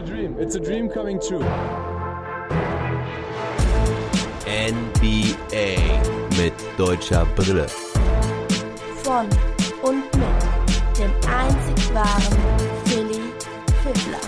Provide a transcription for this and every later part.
a dream. It's a dream coming true. NBA mit deutscher Brille. Von und mit dem einzig wahren Philly Fiddler.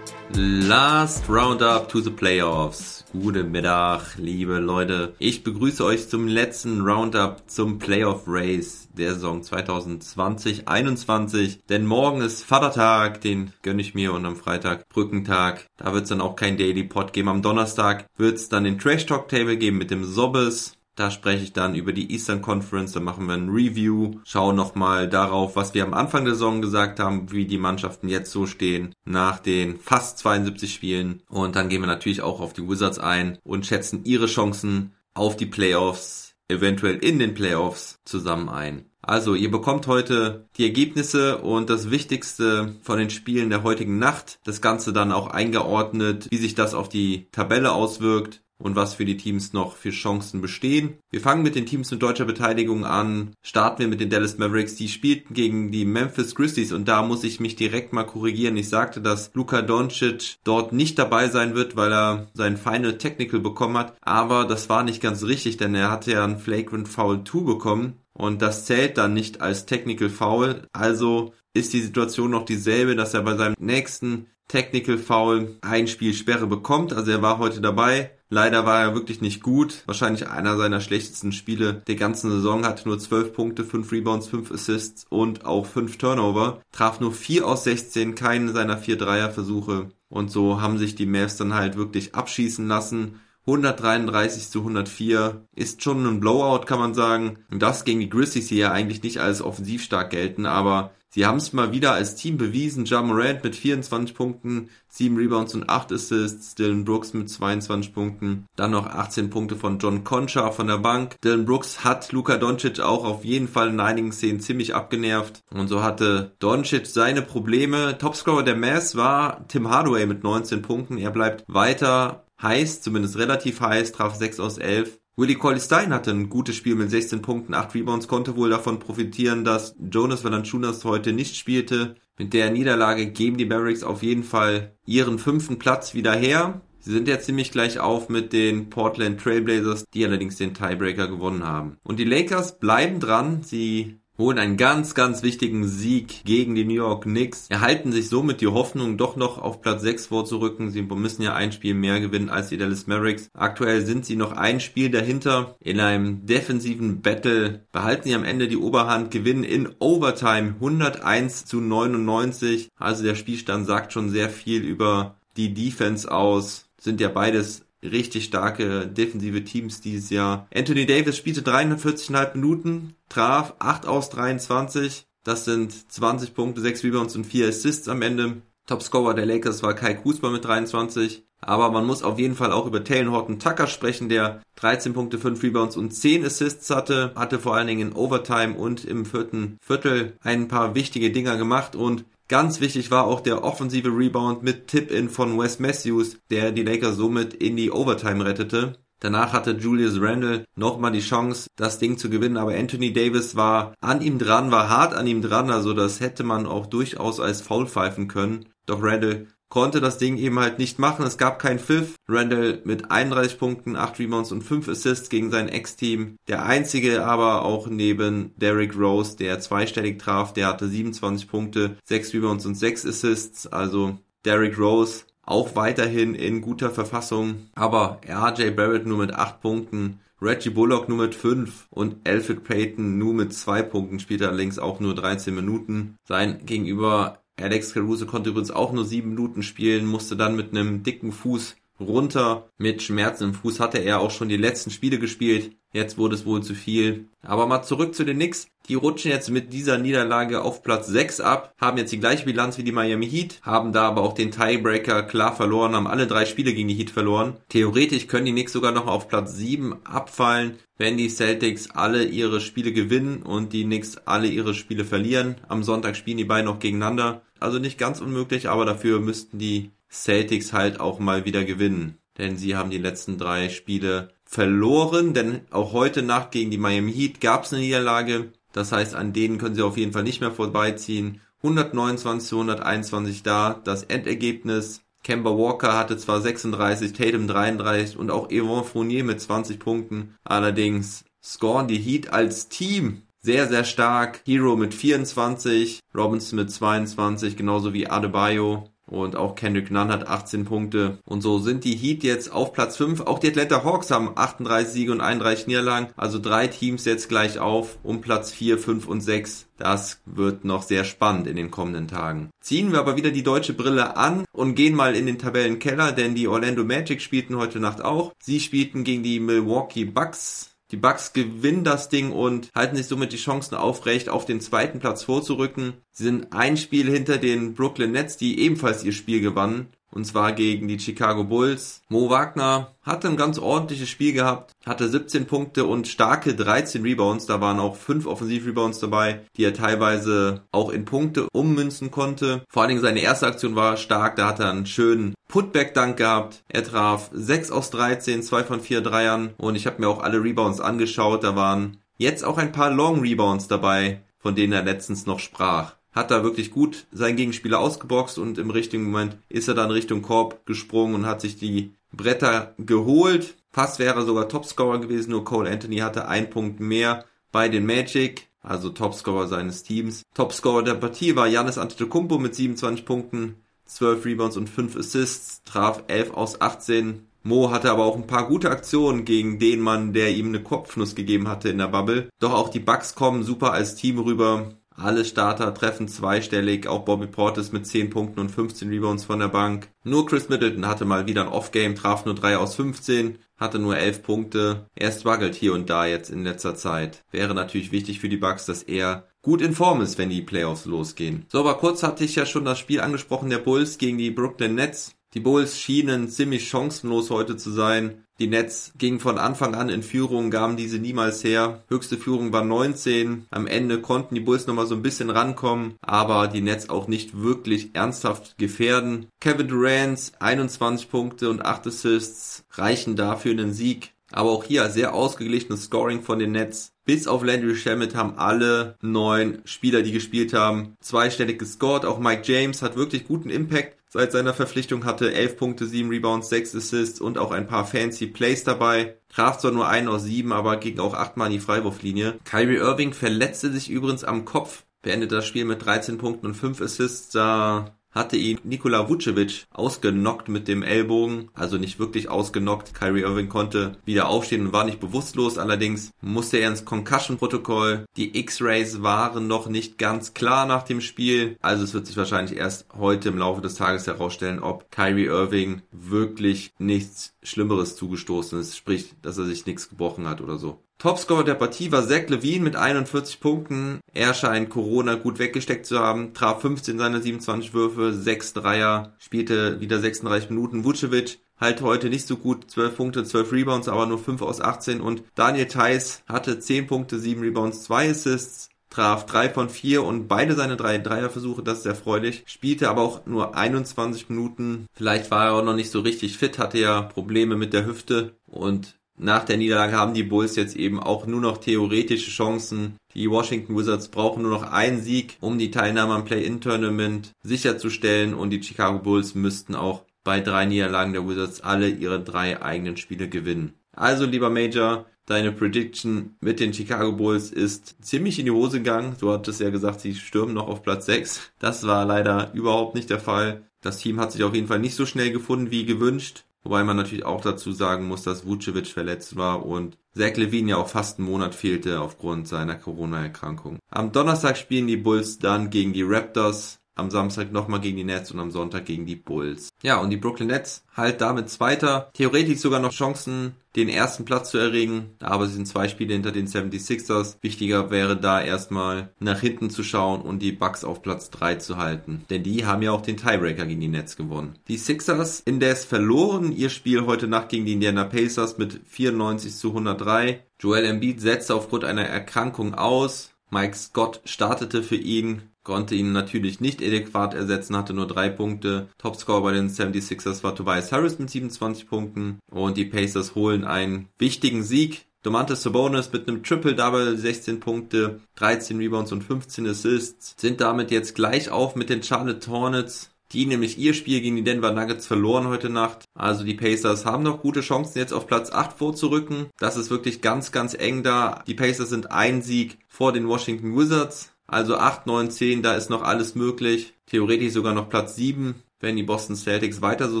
Last Roundup to the Playoffs. Guten Mittag, liebe Leute. Ich begrüße euch zum letzten Roundup zum Playoff Race der Saison 2020-21. Denn morgen ist Vatertag, den gönne ich mir und am Freitag Brückentag. Da wird es dann auch kein Daily Pod geben. Am Donnerstag wird es dann den Trash Talk Table geben mit dem Sobbes. Da spreche ich dann über die Eastern Conference, da machen wir ein Review, schauen nochmal darauf, was wir am Anfang der Saison gesagt haben, wie die Mannschaften jetzt so stehen nach den fast 72 Spielen. Und dann gehen wir natürlich auch auf die Wizards ein und schätzen ihre Chancen auf die Playoffs, eventuell in den Playoffs zusammen ein. Also, ihr bekommt heute die Ergebnisse und das Wichtigste von den Spielen der heutigen Nacht. Das Ganze dann auch eingeordnet, wie sich das auf die Tabelle auswirkt und was für die Teams noch für Chancen bestehen. Wir fangen mit den Teams mit deutscher Beteiligung an. Starten wir mit den Dallas Mavericks. Die spielten gegen die Memphis Grizzlies und da muss ich mich direkt mal korrigieren. Ich sagte, dass Luka Doncic dort nicht dabei sein wird, weil er sein Final Technical bekommen hat. Aber das war nicht ganz richtig, denn er hatte ja ein Flagrant Foul 2 bekommen und das zählt dann nicht als Technical Foul. Also ist die Situation noch dieselbe, dass er bei seinem nächsten Technical Foul ein Spiel Sperre bekommt. Also er war heute dabei, Leider war er wirklich nicht gut. Wahrscheinlich einer seiner schlechtesten Spiele der ganzen Saison. Hatte nur 12 Punkte, 5 Rebounds, 5 Assists und auch 5 Turnover. Traf nur 4 aus 16, keinen seiner 4 Dreierversuche. Und so haben sich die Mavs dann halt wirklich abschießen lassen. 133 zu 104 ist schon ein Blowout, kann man sagen. Und das gegen die Grizzlies, die ja eigentlich nicht als offensiv stark gelten, aber Sie haben es mal wieder als Team bewiesen. Ja Morant mit 24 Punkten, 7 Rebounds und 8 Assists. Dylan Brooks mit 22 Punkten. Dann noch 18 Punkte von John Concha von der Bank. Dylan Brooks hat Luka Doncic auch auf jeden Fall in einigen Szenen ziemlich abgenervt. Und so hatte Doncic seine Probleme. Topscorer der Mavs war Tim Hardaway mit 19 Punkten. Er bleibt weiter heiß, zumindest relativ heiß, traf 6 aus 11. Willie Cauley Stein hatte ein gutes Spiel mit 16 Punkten, 8 Rebounds, konnte wohl davon profitieren, dass Jonas Valanciunas heute nicht spielte. Mit der Niederlage geben die Mavericks auf jeden Fall ihren fünften Platz wieder her. Sie sind ja ziemlich gleich auf mit den Portland Trailblazers, die allerdings den Tiebreaker gewonnen haben. Und die Lakers bleiben dran. Sie holen einen ganz, ganz wichtigen Sieg gegen die New York Knicks, erhalten sich somit die Hoffnung, doch noch auf Platz 6 vorzurücken. Sie müssen ja ein Spiel mehr gewinnen als die Dallas Mavericks. Aktuell sind sie noch ein Spiel dahinter. In einem defensiven Battle behalten sie am Ende die Oberhand, gewinnen in Overtime 101 zu 99. Also der Spielstand sagt schon sehr viel über die Defense aus. Sind ja beides richtig starke defensive Teams dieses Jahr. Anthony Davis spielte 43,5 Minuten, traf 8 aus 23. Das sind 20 Punkte, 6 Rebounds und 4 Assists am Ende. Topscorer der Lakers war Kai Kuzma mit 23. Aber man muss auf jeden Fall auch über Taylor Horton Tucker sprechen, der 13 Punkte, 5 Rebounds und 10 Assists hatte. Hatte vor allen Dingen in Overtime und im vierten Viertel ein paar wichtige Dinger gemacht und Ganz wichtig war auch der offensive Rebound mit Tip-In von Wes Matthews, der die Lakers somit in die Overtime rettete. Danach hatte Julius Randle nochmal die Chance, das Ding zu gewinnen, aber Anthony Davis war an ihm dran, war hart an ihm dran, also das hätte man auch durchaus als Foul pfeifen können. Doch Randle konnte das Ding eben halt nicht machen. Es gab kein Pfiff. Randall mit 31 Punkten, 8 Rebounds und 5 Assists gegen sein Ex-Team. Der einzige aber auch neben Derrick Rose, der zweistellig traf, der hatte 27 Punkte, 6 Rebounds und 6 Assists. Also Derrick Rose auch weiterhin in guter Verfassung. Aber RJ Barrett nur mit 8 Punkten. Reggie Bullock nur mit 5 und Alfred Payton nur mit 2 Punkten, spielt allerdings auch nur 13 Minuten. Sein Gegenüber Alex Caruso konnte übrigens auch nur sieben Minuten spielen, musste dann mit einem dicken Fuß runter. Mit Schmerzen im Fuß hatte er auch schon die letzten Spiele gespielt. Jetzt wurde es wohl zu viel. Aber mal zurück zu den Knicks. Die rutschen jetzt mit dieser Niederlage auf Platz 6 ab, haben jetzt die gleiche Bilanz wie die Miami Heat, haben da aber auch den Tiebreaker klar verloren, haben alle drei Spiele gegen die Heat verloren. Theoretisch können die Knicks sogar noch auf Platz 7 abfallen, wenn die Celtics alle ihre Spiele gewinnen und die Knicks alle ihre Spiele verlieren. Am Sonntag spielen die beiden noch gegeneinander. Also nicht ganz unmöglich, aber dafür müssten die Celtics halt auch mal wieder gewinnen. Denn sie haben die letzten drei Spiele verloren, denn auch heute Nacht gegen die Miami Heat gab es eine Niederlage. Das heißt, an denen können sie auf jeden Fall nicht mehr vorbeiziehen. 129 zu 121 da. Das Endergebnis Kemba Walker hatte zwar 36, Tatum 33 und auch Yvonne Fournier mit 20 Punkten. Allerdings scoren die Heat als Team sehr, sehr stark. Hero mit 24, Robinson mit 22, genauso wie Adebayo. Und auch Kendrick Nunn hat 18 Punkte. Und so sind die Heat jetzt auf Platz 5. Auch die Atlanta Hawks haben 38 Siege und 31 Niederlagen. Also drei Teams jetzt gleich auf um Platz 4, 5 und 6. Das wird noch sehr spannend in den kommenden Tagen. Ziehen wir aber wieder die deutsche Brille an und gehen mal in den Tabellenkeller, denn die Orlando Magic spielten heute Nacht auch. Sie spielten gegen die Milwaukee Bucks. Die Bucks gewinnen das Ding und halten sich somit die Chancen aufrecht, auf den zweiten Platz vorzurücken. Sie sind ein Spiel hinter den Brooklyn Nets, die ebenfalls ihr Spiel gewannen und zwar gegen die Chicago Bulls. Mo Wagner hatte ein ganz ordentliches Spiel gehabt, hatte 17 Punkte und starke 13 Rebounds. Da waren auch 5 Offensiv-Rebounds dabei, die er teilweise auch in Punkte ummünzen konnte. Vor allen Dingen seine erste Aktion war stark, da hat er einen schönen Putback-Dank gehabt. Er traf 6 aus 13, 2 von 4 Dreiern und ich habe mir auch alle Rebounds angeschaut. Da waren jetzt auch ein paar Long Rebounds dabei, von denen er letztens noch sprach hat da wirklich gut seinen Gegenspieler ausgeboxt und im richtigen Moment ist er dann Richtung Korb gesprungen und hat sich die Bretter geholt. Fast wäre er sogar Topscorer gewesen, nur Cole Anthony hatte einen Punkt mehr bei den Magic, also Topscorer seines Teams. Topscorer der Partie war Janis Antetokounmpo mit 27 Punkten, 12 Rebounds und 5 Assists, traf 11 aus 18. Mo hatte aber auch ein paar gute Aktionen gegen den Mann, der ihm eine Kopfnuss gegeben hatte in der Bubble. Doch auch die Bucks kommen super als Team rüber. Alle Starter treffen zweistellig, auch Bobby Portis mit 10 Punkten und 15 Rebounds von der Bank. Nur Chris Middleton hatte mal wieder ein Off-Game, traf nur 3 aus 15, hatte nur 11 Punkte. Er struggelt hier und da jetzt in letzter Zeit. Wäre natürlich wichtig für die Bucks, dass er gut in Form ist, wenn die Playoffs losgehen. So, aber kurz hatte ich ja schon das Spiel angesprochen der Bulls gegen die Brooklyn Nets. Die Bulls schienen ziemlich chancenlos heute zu sein. Die Nets gingen von Anfang an in Führung, gaben diese niemals her. Höchste Führung war 19. Am Ende konnten die Bulls nochmal so ein bisschen rankommen, aber die Nets auch nicht wirklich ernsthaft gefährden. Kevin Durant 21 Punkte und 8 Assists reichen dafür einen Sieg. Aber auch hier sehr ausgeglichenes Scoring von den Nets. Bis auf Landry Shamet haben alle neun Spieler, die gespielt haben, zweistellig gescored. Auch Mike James hat wirklich guten Impact seit seiner Verpflichtung, hatte 11 Punkte, 7 Rebounds, 6 Assists und auch ein paar fancy Plays dabei. Traf zwar nur einen aus sieben, aber ging auch achtmal in die Freiwurflinie. Kyrie Irving verletzte sich übrigens am Kopf, beendete das Spiel mit 13 Punkten und 5 Assists. Da hatte ihn Nikola Vucevic ausgenockt mit dem Ellbogen, also nicht wirklich ausgenockt. Kyrie Irving konnte wieder aufstehen und war nicht bewusstlos, allerdings musste er ins Concussion-Protokoll. Die X-Rays waren noch nicht ganz klar nach dem Spiel, also es wird sich wahrscheinlich erst heute im Laufe des Tages herausstellen, ob Kyrie Irving wirklich nichts Schlimmeres zugestoßen ist, sprich, dass er sich nichts gebrochen hat oder so. Topscorer der Partie war Zach Levine mit 41 Punkten. Er scheint Corona gut weggesteckt zu haben, traf 15 seiner 27 Würfe, 6 Dreier, spielte wieder 36 Minuten. Vucevic halt heute nicht so gut, 12 Punkte, 12 Rebounds, aber nur 5 aus 18 und Daniel Theiss hatte 10 Punkte, 7 Rebounds, 2 Assists, traf 3 von 4 und beide seine drei Dreierversuche, das ist sehr freudig, spielte aber auch nur 21 Minuten. Vielleicht war er auch noch nicht so richtig fit, hatte ja Probleme mit der Hüfte und nach der Niederlage haben die Bulls jetzt eben auch nur noch theoretische Chancen. Die Washington Wizards brauchen nur noch einen Sieg, um die Teilnahme am Play-In-Tournament sicherzustellen und die Chicago Bulls müssten auch bei drei Niederlagen der Wizards alle ihre drei eigenen Spiele gewinnen. Also, lieber Major, deine Prediction mit den Chicago Bulls ist ziemlich in die Hose gegangen. Du hattest ja gesagt, sie stürmen noch auf Platz 6. Das war leider überhaupt nicht der Fall. Das Team hat sich auf jeden Fall nicht so schnell gefunden wie gewünscht. Wobei man natürlich auch dazu sagen muss, dass Vucevic verletzt war und Zach Levine ja auch fast einen Monat fehlte aufgrund seiner Corona-Erkrankung. Am Donnerstag spielen die Bulls dann gegen die Raptors am Samstag nochmal gegen die Nets und am Sonntag gegen die Bulls. Ja, und die Brooklyn Nets halt damit Zweiter. Theoretisch sogar noch Chancen, den ersten Platz zu erregen, aber sie sind zwei Spiele hinter den 76ers. Wichtiger wäre da erstmal nach hinten zu schauen und die Bucks auf Platz 3 zu halten. Denn die haben ja auch den Tiebreaker gegen die Nets gewonnen. Die Sixers indes verloren ihr Spiel heute Nacht gegen die Indiana Pacers mit 94 zu 103. Joel Embiid setzte aufgrund einer Erkrankung aus. Mike Scott startete für ihn konnte ihn natürlich nicht adäquat ersetzen, hatte nur drei Punkte. Topscorer bei den 76ers war Tobias Harris mit 27 Punkten und die Pacers holen einen wichtigen Sieg Domantas Sabonis mit einem Triple-Double, 16 Punkte, 13 Rebounds und 15 Assists, sind damit jetzt gleich auf mit den Charlotte Hornets, die nämlich ihr Spiel gegen die Denver Nuggets verloren heute Nacht. Also die Pacers haben noch gute Chancen jetzt auf Platz 8 vorzurücken. Das ist wirklich ganz, ganz eng da. Die Pacers sind ein Sieg vor den Washington Wizards. Also 8, 9, 10, da ist noch alles möglich. Theoretisch sogar noch Platz 7 wenn die Boston Celtics weiter so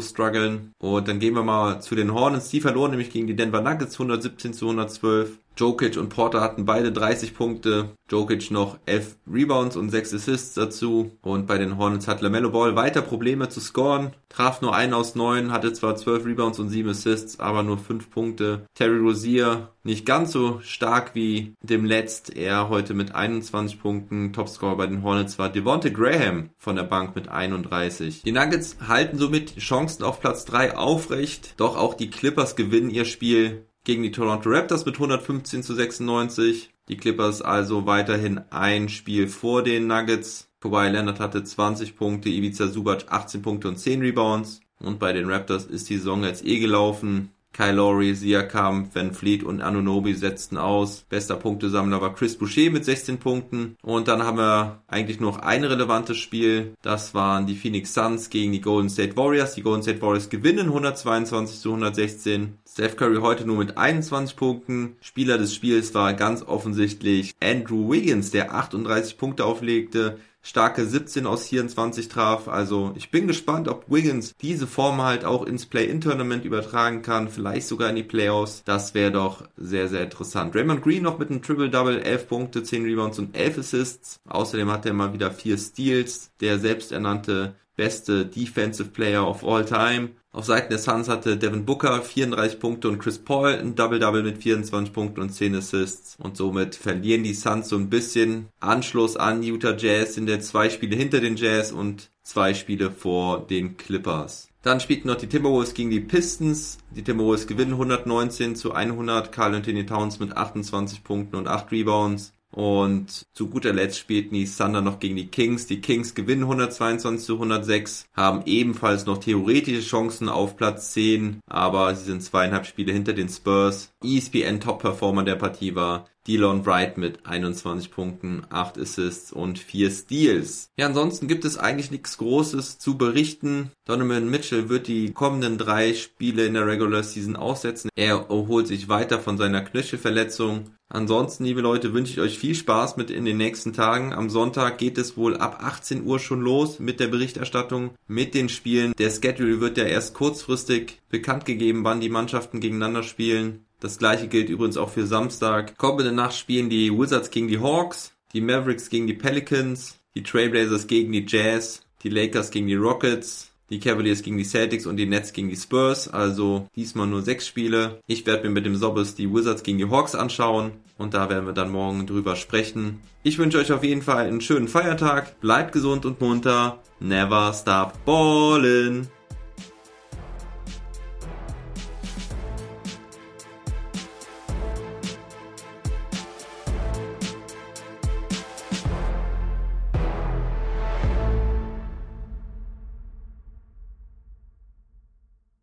strugglen. Und dann gehen wir mal zu den Hornets. Die verloren nämlich gegen die Denver Nuggets 117 zu 112. Jokic und Porter hatten beide 30 Punkte. Jokic noch 11 Rebounds und 6 Assists dazu. Und bei den Hornets hat LaMelo Ball weiter Probleme zu scoren. Traf nur einen aus neun, hatte zwar 12 Rebounds und 7 Assists, aber nur 5 Punkte. Terry Rozier nicht ganz so stark wie dem Letzt. Er heute mit 21 Punkten. Topscorer bei den Hornets war Devonte Graham von der Bank mit 31. Die Nuggets halten somit Chancen auf Platz 3 aufrecht. Doch auch die Clippers gewinnen ihr Spiel gegen die Toronto Raptors mit 115 zu 96. Die Clippers also weiterhin ein Spiel vor den Nuggets. Kawhi Leonard hatte 20 Punkte, Ivica Subac 18 Punkte und 10 Rebounds. Und bei den Raptors ist die Saison jetzt eh gelaufen. Kyle Lowry, Siakam, Van Fleet und Anunobi setzten aus. Bester Punktesammler war Chris Boucher mit 16 Punkten. Und dann haben wir eigentlich noch ein relevantes Spiel. Das waren die Phoenix Suns gegen die Golden State Warriors. Die Golden State Warriors gewinnen 122 zu 116. Steph Curry heute nur mit 21 Punkten. Spieler des Spiels war ganz offensichtlich Andrew Wiggins, der 38 Punkte auflegte starke 17 aus 24 traf. Also ich bin gespannt, ob Wiggins diese Form halt auch ins Play-In-Tournament übertragen kann, vielleicht sogar in die Playoffs. Das wäre doch sehr, sehr interessant. Raymond Green noch mit einem Triple-Double, 11 Punkte, 10 Rebounds und 11 Assists. Außerdem hat er mal wieder 4 Steals. Der selbsternannte beste Defensive Player of all time. Auf Seiten der Suns hatte Devin Booker 34 Punkte und Chris Paul ein Double-Double mit 24 Punkten und 10 Assists. Und somit verlieren die Suns so ein bisschen Anschluss an Utah Jazz, sind der zwei Spiele hinter den Jazz und zwei Spiele vor den Clippers. Dann spielten noch die Timberwolves gegen die Pistons. Die Timberwolves gewinnen 119 zu 100. Carl Anthony Towns mit 28 Punkten und 8 Rebounds. Und zu guter Letzt spielten die Thunder noch gegen die Kings. Die Kings gewinnen 122 zu 106, haben ebenfalls noch theoretische Chancen auf Platz 10, aber sie sind zweieinhalb Spiele hinter den Spurs. ESPN Top-Performer der Partie war Delon Wright mit 21 Punkten, 8 Assists und 4 Steals. Ja, ansonsten gibt es eigentlich nichts Großes zu berichten. Donovan Mitchell wird die kommenden drei Spiele in der Regular Season aussetzen. Er erholt sich weiter von seiner Knöchelverletzung. Ansonsten, liebe Leute, wünsche ich euch viel Spaß mit in den nächsten Tagen. Am Sonntag geht es wohl ab 18 Uhr schon los mit der Berichterstattung, mit den Spielen. Der Schedule wird ja erst kurzfristig bekannt gegeben, wann die Mannschaften gegeneinander spielen. Das gleiche gilt übrigens auch für Samstag. Kommende Nacht spielen die Wizards gegen die Hawks, die Mavericks gegen die Pelicans, die Trailblazers gegen die Jazz, die Lakers gegen die Rockets, die Cavaliers gegen die Celtics und die Nets gegen die Spurs. Also diesmal nur sechs Spiele. Ich werde mir mit dem Sobbes die Wizards gegen die Hawks anschauen und da werden wir dann morgen drüber sprechen. Ich wünsche euch auf jeden Fall einen schönen Feiertag. Bleibt gesund und munter. Never stop ballin'.